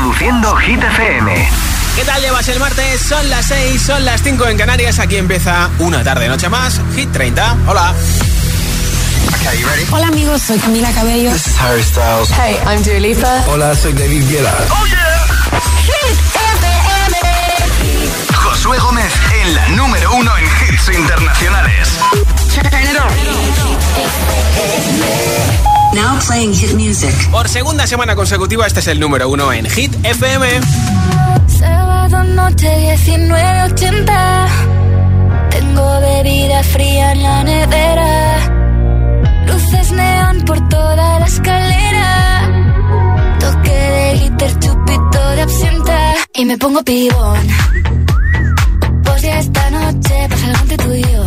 Reproduciendo Hit FM. ¿Qué tal llevas el martes? Son las 6, son las 5 en Canarias. Aquí empieza una tarde noche más. Hit 30. Hola. Okay, Hola amigos, soy Camila Cabello. This is Harry Styles. Hey, I'm Dua Lipa. Hola, soy David Guetta. Oh yeah. Hit FM. Josué Gómez en la número uno en hits internacionales. Now playing hit music. Por segunda semana consecutiva, este es el número uno en Hit FM. Sábado noche 1980. Tengo bebida fría en la nevera. Luces neón por toda la escalera. Toque de glitter, chupito de absenta. Y me pongo pibón. Pues ya esta noche pasa algo entre tú y yo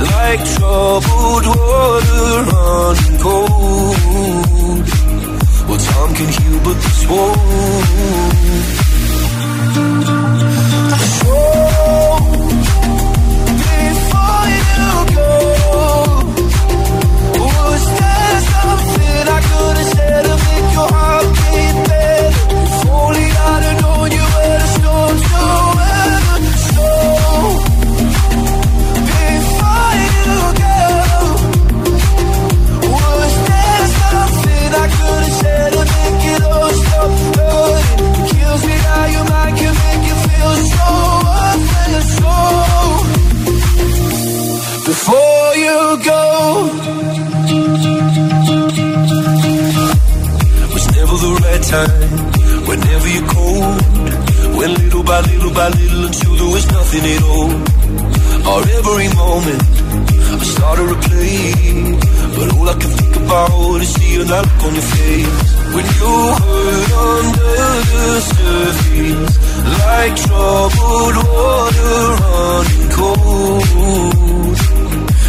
like troubled water running cold. Well, time can heal, but this won't. Before you go, was there something I could have said to make your heart better? If only I'd have known you were the to weather. So. feel so up and before you go. Was never the right time. Whenever you're went little by little by little until there was nothing at all. Every moment, I to play, but all I can think about is seeing that look on your face. When you hurt under the surface Like troubled water running cold.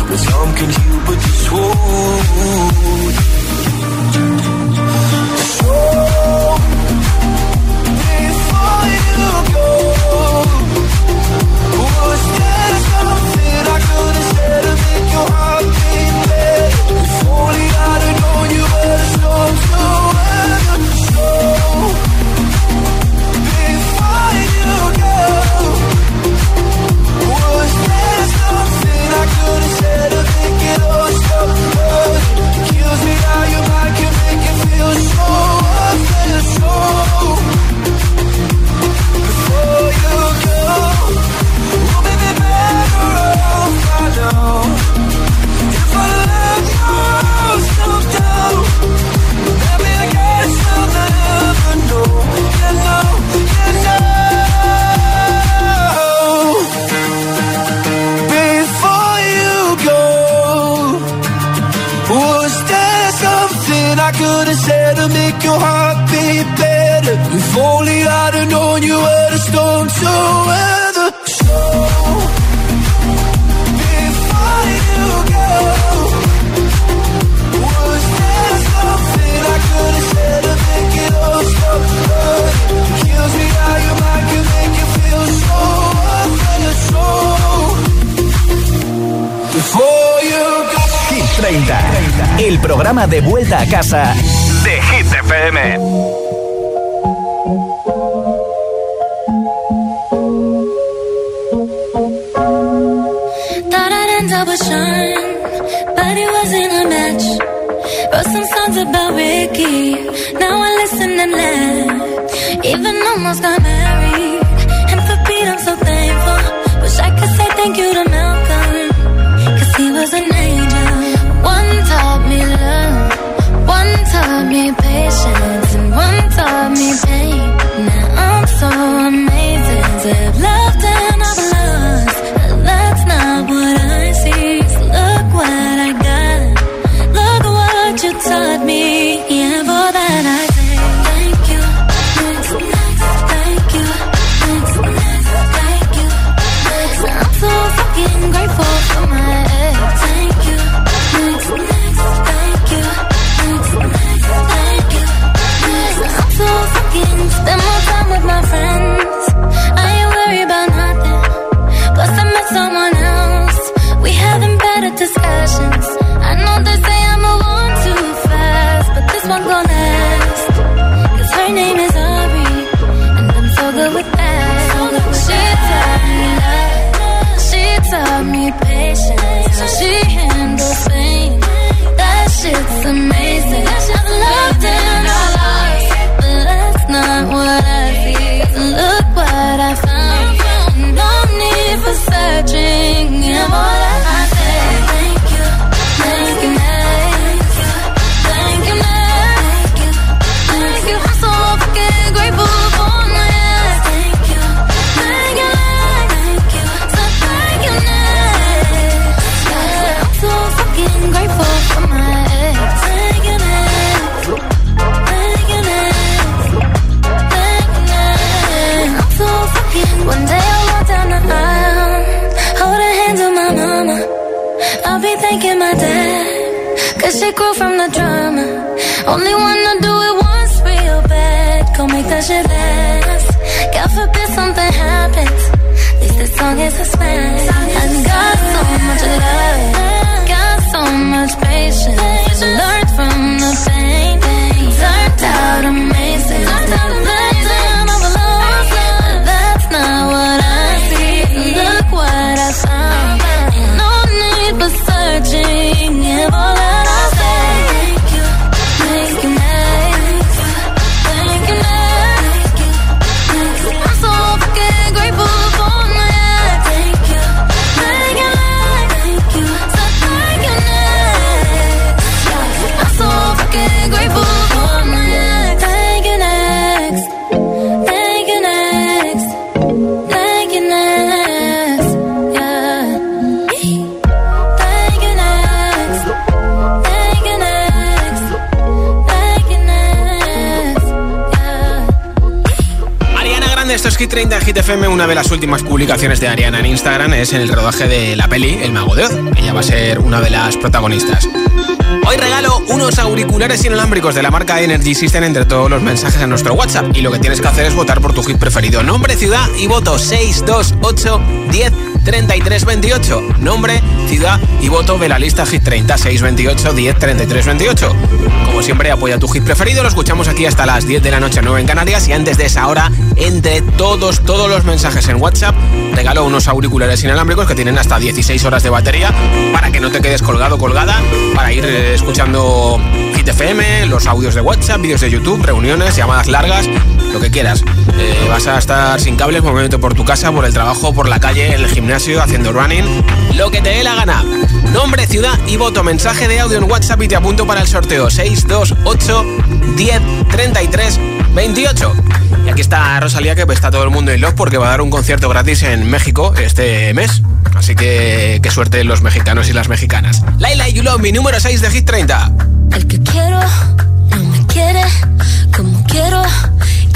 Well, some can heal but this won't. So, before you go Was there something I could have said to make your heart 30 Hit FM. Una de las últimas publicaciones de Ariana en Instagram es en el rodaje de la peli El Mago de Oz. Ella va a ser una de las protagonistas. Hoy regalo unos auriculares inalámbricos de la marca Energy System entre todos los mensajes en nuestro WhatsApp. Y lo que tienes que hacer es votar por tu hit preferido. Nombre, ciudad y voto 628 10 33 28. Nombre, y voto de la lista Hit 30 628 10 33 28. Como siempre, apoya tu hit preferido. Lo escuchamos aquí hasta las 10 de la noche 9 en Canarias. Y antes de esa hora, entre todos, todos los mensajes en WhatsApp, regalo unos auriculares inalámbricos que tienen hasta 16 horas de batería para que no te quedes colgado colgada, para ir eh, escuchando Hit FM, los audios de WhatsApp, vídeos de YouTube, reuniones, llamadas largas, lo que quieras. Eh, vas a estar sin cables moviéndote por tu casa, por el trabajo, por la calle, en el gimnasio, haciendo running, lo que te dé la gana. Nombre, ciudad y voto, mensaje de audio en WhatsApp y te apunto para el sorteo 628 10 33 28. Y aquí está Rosalía, que está todo el mundo en love porque va a dar un concierto gratis en México este mes. Así que qué suerte los mexicanos y las mexicanas. Laila y mi número 6 de Hit 30. El que quiero no me quiere como quiero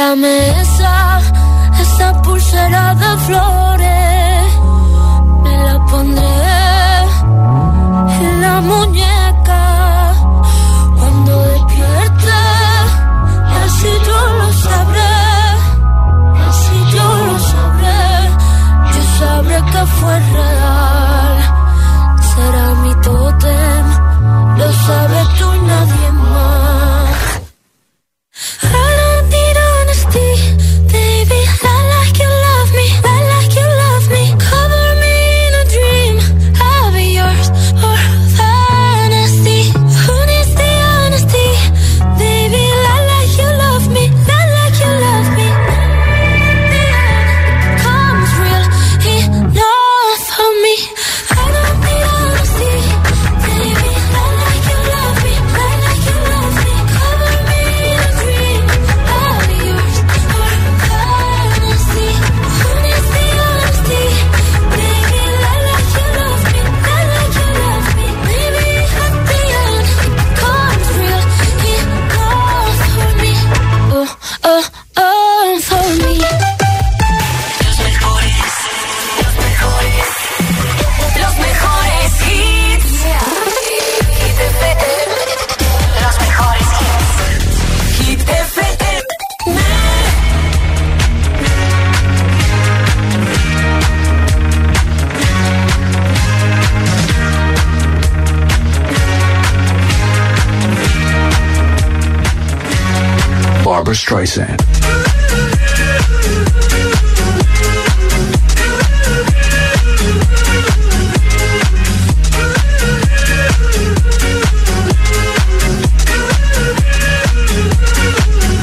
Ay, dame esa, esa pulsera de flores.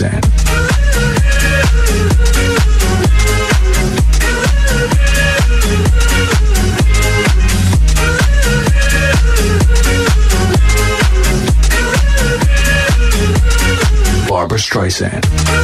listen. Barbara Streisand.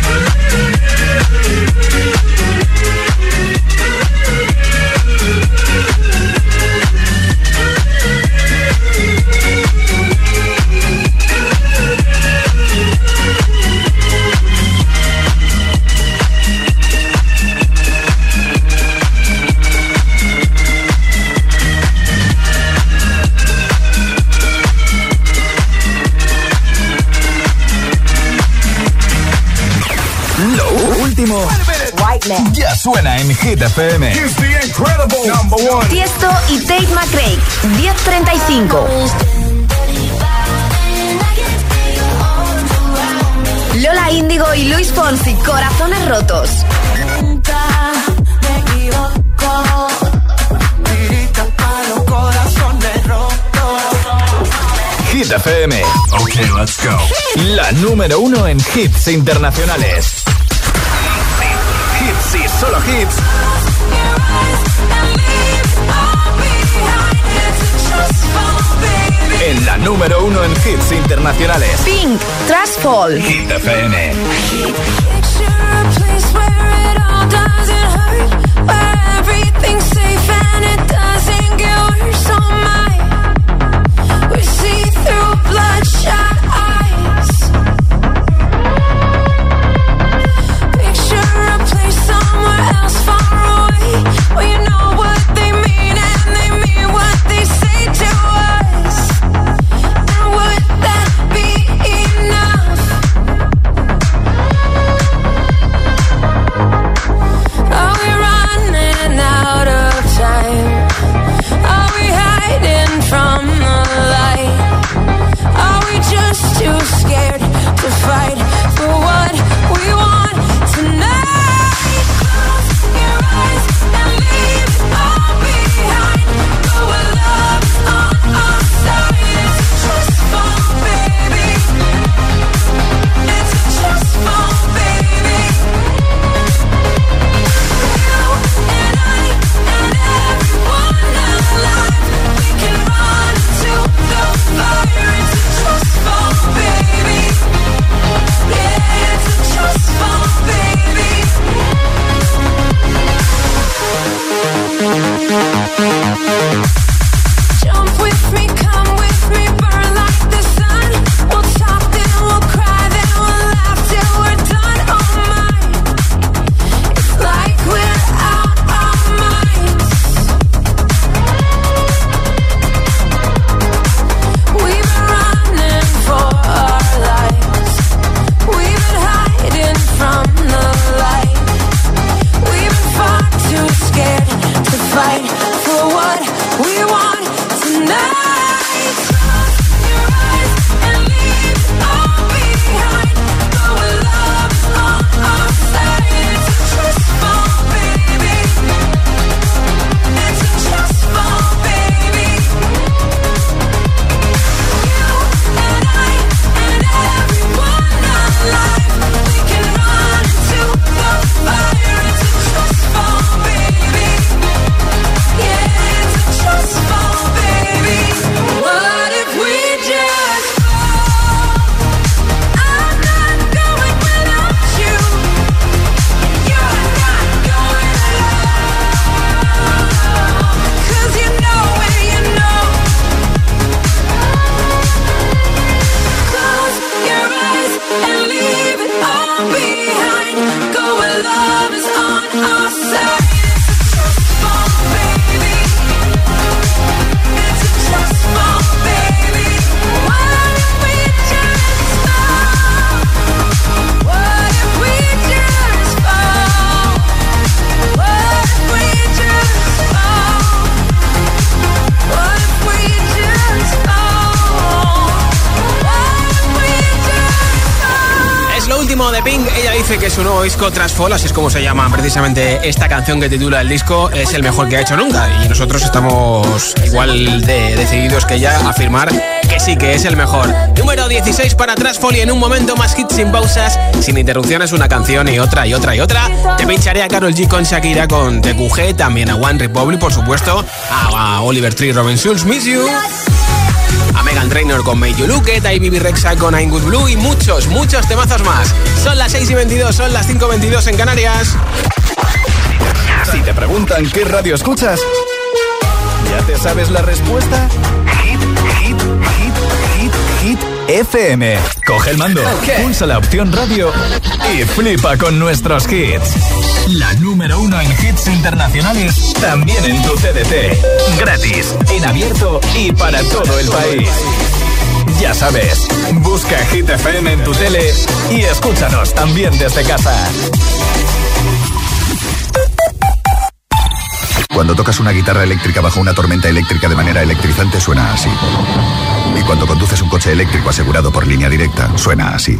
Suena en Hit FM. Here's the incredible number one. Tiesto y Tate McRae, 1035. Lola Índigo y Luis Fonsi, Corazones Rotos. Hit FM. Okay, let's go. La número uno en hits internacionales. Solo hits. En la número uno en hits internacionales. Pink, Trust Fall. Hit FM. Bloodshot somewhere else far away. Where you know Trasfall, así es como se llama precisamente esta canción que titula el disco, es el mejor que ha hecho nunca. Y nosotros estamos igual de decididos que ella a afirmar que sí que es el mejor. Número 16 para y en un momento más hits sin pausas, sin interrupciones, una canción y otra y otra y otra. Te pincharé a Carol G con Shakira, con TQG, también a One Republic, por supuesto, a, Oliver Tree, Robin Schulz, Miss You a Megan Trainor con Make You Look It, Rexa con I'm Good Blue y muchos, muchos temazos más. Son las 6 y 22, son las 5 y 22 en Canarias. Si te preguntan qué radio escuchas, ¿ya te sabes la respuesta? Hit, hit, hit, hit, hit, FM. Coge el mando, pulsa la opción radio y flipa con nuestros hits. La número uno en hits internacionales, también en tu CDT. Gratis, en abierto y para todo el país. Ya sabes, busca Hit FM en tu tele y escúchanos también desde casa. Cuando tocas una guitarra eléctrica bajo una tormenta eléctrica de manera electrizante suena así. Y cuando conduces un coche eléctrico asegurado por línea directa, suena así.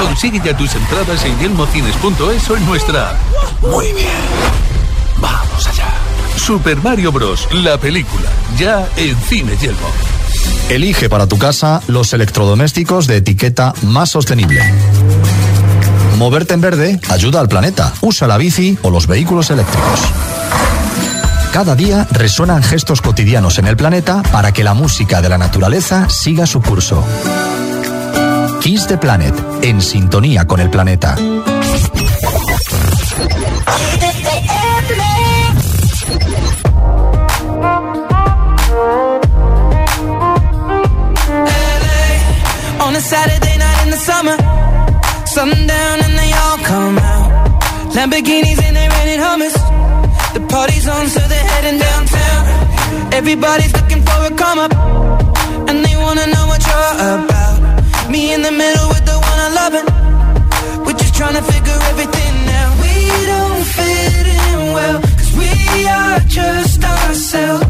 Consigue ya tus entradas en yelmocines.es o en nuestra Muy bien. Vamos allá. Super Mario Bros. La película. Ya en Cine Yelmo. Elige para tu casa los electrodomésticos de etiqueta más sostenible. Moverte en verde ayuda al planeta. Usa la bici o los vehículos eléctricos. Cada día resuenan gestos cotidianos en el planeta para que la música de la naturaleza siga su curso. Kiss the Planet, en sintonía con el planeta. Saturday night in the summer. Sundown and they all come out. Lamborghinis and they rented hummus. The party's on, so they're heading downtown. Everybody's looking for a come up, and they wanna know what you're about. Me in the middle with the one I love, we're just trying to figure everything out. We don't fit in well, cause we are just ourselves.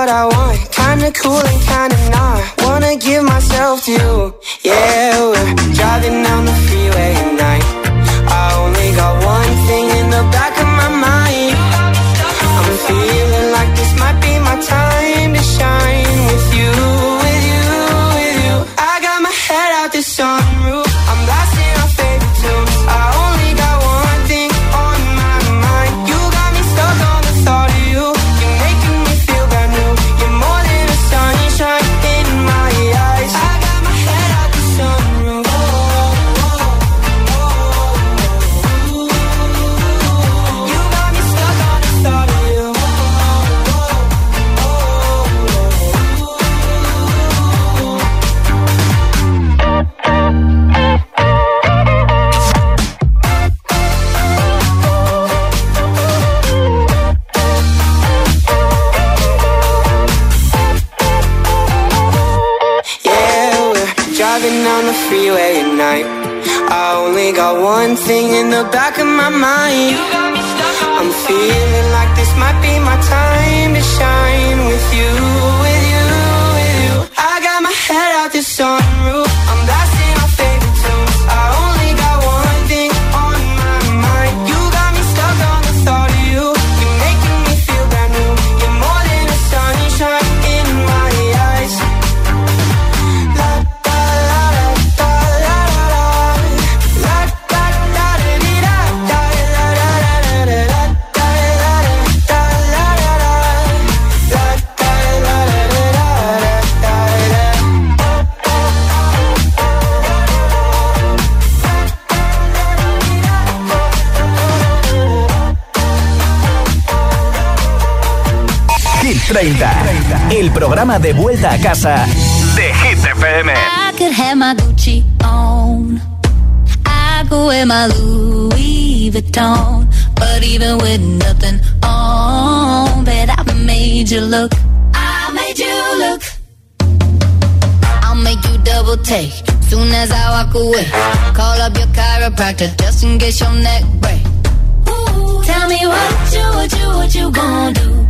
What I want. Kinda cool and kinda not. Wanna give myself to you. Yeah, 30, el programa de vuelta a casa de Hit FM. I could have my Gucci on. I could wear my Louis Vuitton. But even with nothing on, bet I made you look. I made you look. I'll make you double take. Soon as I walk away, call up your chiropractor just in case your neck break. Tell me what you, what you, what you gonna do?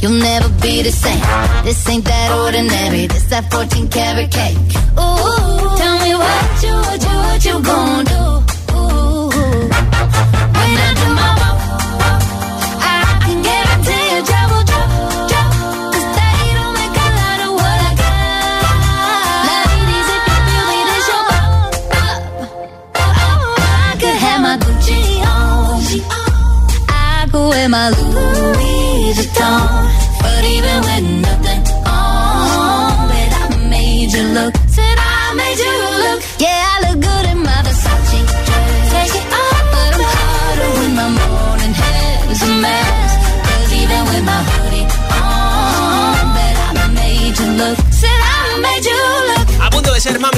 you'll never be the same. This ain't that ordinary. This that 14 karat cake. Ooh, tell me what you, what you, what you gonna do? Ooh, when I do my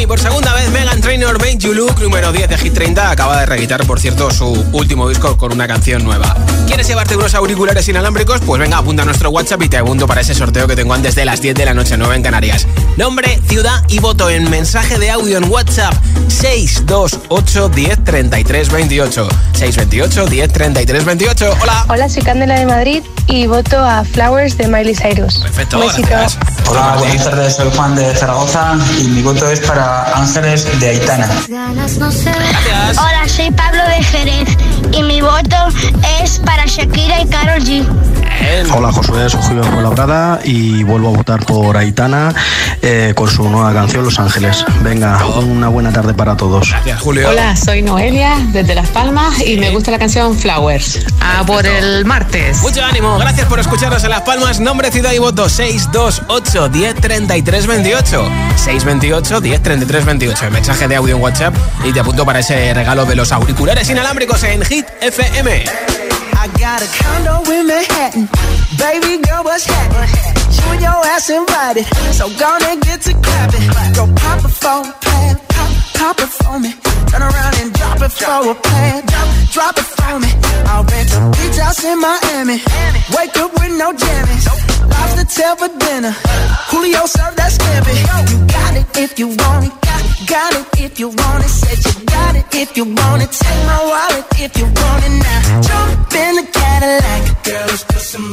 mami por segunda vez, Megan Trainor Make You Look, número 10 de Hit 30, acaba de reeditar, por cierto, su último disco con una canción nueva. ¿Quieres llevarte unos auriculares inalámbricos? Pues venga, apunta a nuestro WhatsApp y te apunto para ese sorteo que tengo antes de las 10 de la noche 9 en Canarias. Nombre, ciudad y voto en mensaje de audio en WhatsApp 628 10 33 28. 628 10 33 28. Hola. Hola, soy Candela de Madrid y voto a Flowers de Miley Cyrus. Perfecto, Gracias. Hola, buenas tardes, soy Juan de Zaragoza y mi voto es para Ángeles de Aitana. Hola, soy Pablo de Jerez y mi voto es para Shakira y Karol G. Hola Josué, soy Julio Colabrada y vuelvo a votar por Aitana eh, con su nueva canción Los Ángeles. Venga, una buena tarde para todos. Gracias, Julio. Hola, soy Noelia desde Las Palmas y me gusta la canción Flowers. A por el martes. Mucho ánimo, gracias por escucharnos en Las Palmas. Nombre, ciudad y voto 628 10 33 28. 628 10 33 28. El mensaje de audio en WhatsApp y te apunto para ese regalo de los auriculares inalámbricos en Hit FM. I got a condo in Manhattan. Baby girl, what's happening? You and your ass invited. So gonna get to clapping. Go pop it for a. Pop, pop it for me. Turn around and drop it for a plan. Drop, drop it for me. I'll rent a beach house in Miami. Wake up with no jammies. Lobster tail for dinner. Julio served that scampi. You got it if you want it. Got, got it if you want it. Said you got it if you want it. Take my wallet if you want it now. Jump in Anything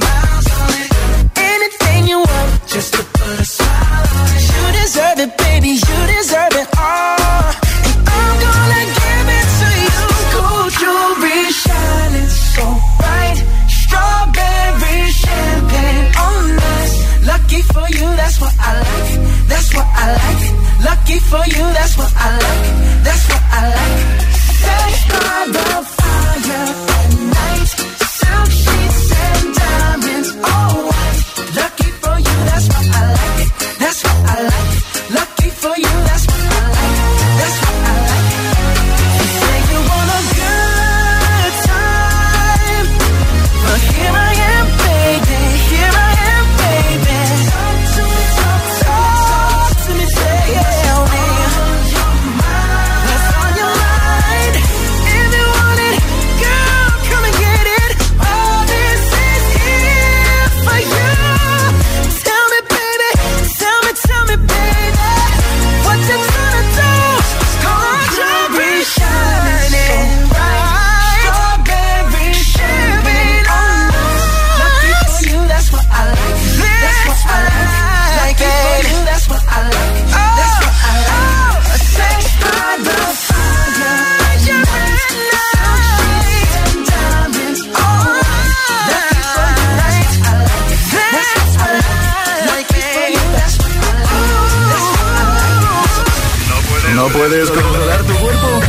you want, just to put a smile on it. You deserve it, baby. You deserve it all. And I'm gonna give it to you. Gold jewelry shining so bright. Strawberry champagne oh, on us. Lucky for you, that's what I like. That's what I like. Lucky for you, that's what I like. Puedes controlar tu cuerpo?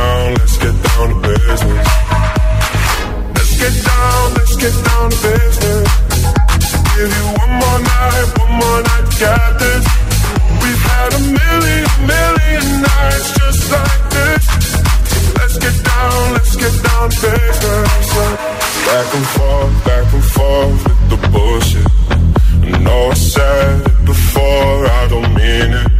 So let's get down, let's get down to business. Let's get down, let's get down to business. Give you one more night, one more night get this. We've had a million, million nights just like this. Let's get down, let's get down to business. Back and forth, back and forth with the bullshit. I know I said it before, I don't mean it.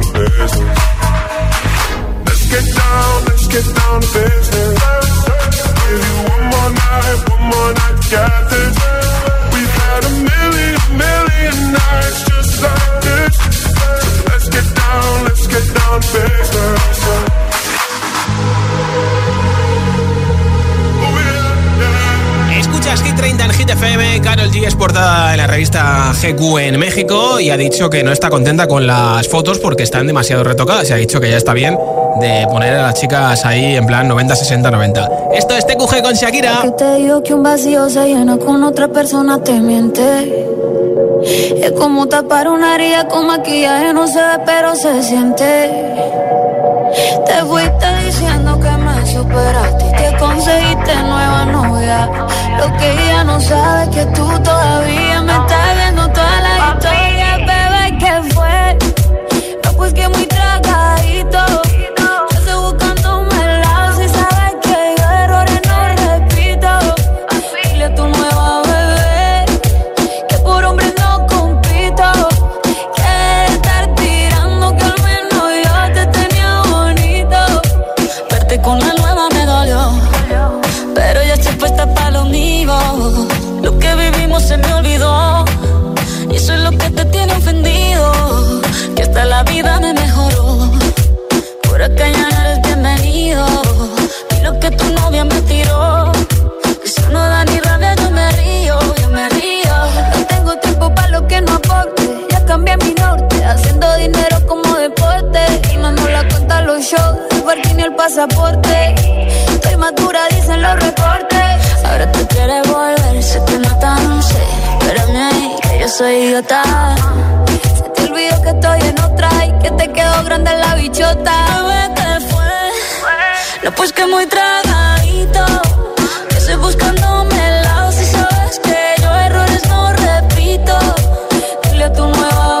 GQ en México y ha dicho que no está contenta con las fotos porque están demasiado retocadas. Y ha dicho que ya está bien de poner a las chicas ahí en plan 90, 60, 90. Esto es TQG con Shakira. Que te digo que un vacío se llena con otra persona te miente. Es como tapar una herida con maquillaje, no se ve, pero se siente. Te fuiste diciendo que me superaste y que conseguiste nueva novia. Lo que ella no sabe es que tú todavía shows, el parking y el pasaporte. Estoy madura, dicen los reportes. Ahora tú quieres volver, se te nota, no sé. Espérame ahí, que yo soy idiota. Se te olvidó que estoy en otra y que te quedó grande la bichota. Bebé, ¿qué fue? No, pues que muy tragadito. Que estoy buscándome el lado si sabes que yo errores no repito. Dile a tu nueva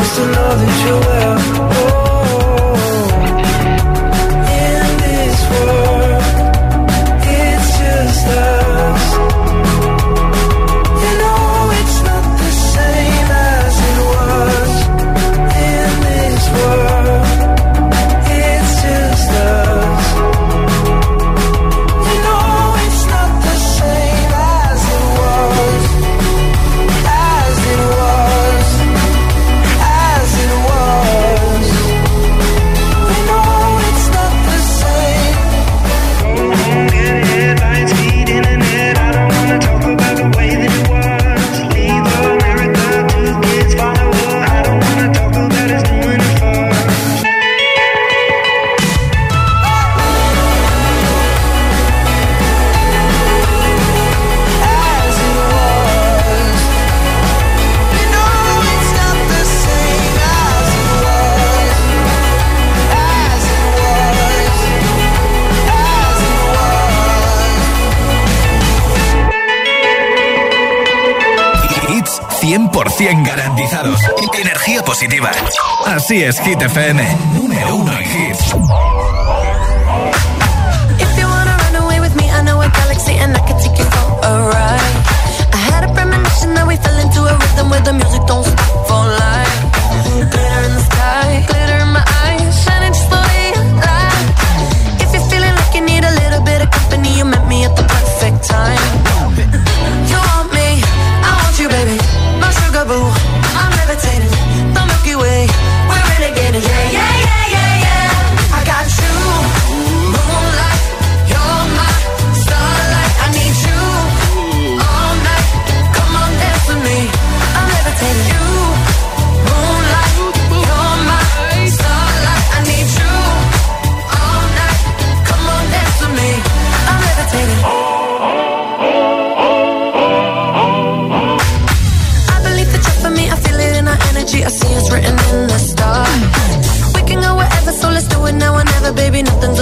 close to know that you're well Así es, Hit FM. Número uno en hits. If you wanna run away with me, I know a galaxy and I can take you for a ride. I had a premonition that we fell into a rhythm where the music don't stop for life. Glitter in the sky, glitter in my eyes, shining just the way you. If you're feeling like you need a little bit of company, you met me at the perfect time.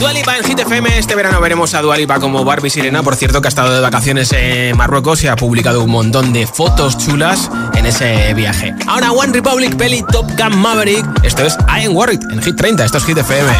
Dualipa en Hit FM. Este verano veremos a Dualipa como Barbie Sirena. Por cierto, que ha estado de vacaciones en Marruecos y ha publicado un montón de fotos chulas en ese viaje. Ahora One Republic, Peli, Top Gun Maverick. Esto es I Am Worried en Hit 30. Esto es Hit FM.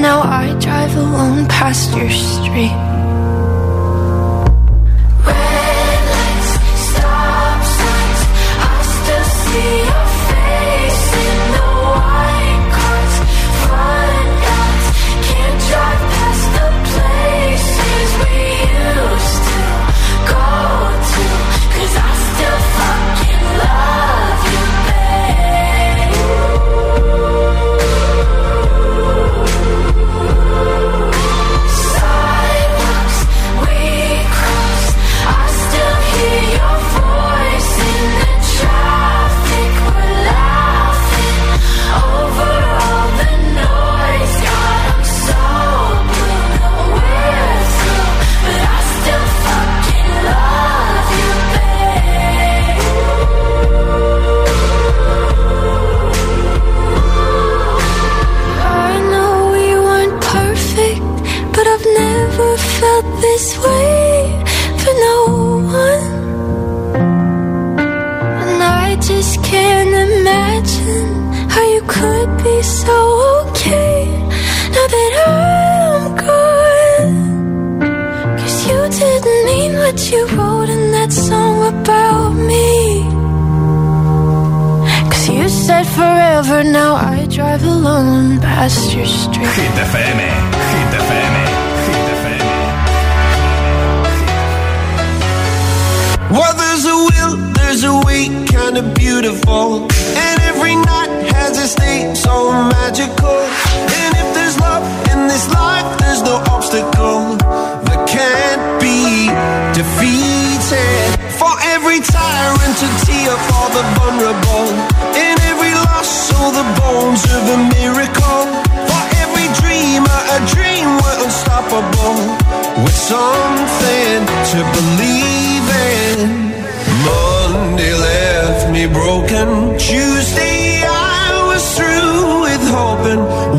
now I magical. And if there's love in this life, there's no obstacle that can't be defeated. For every tyrant to tear for the vulnerable. In every loss, all the bones of a miracle. For every dreamer, a dream we're unstoppable. With something to believe in. Monday left me broken. Tuesday one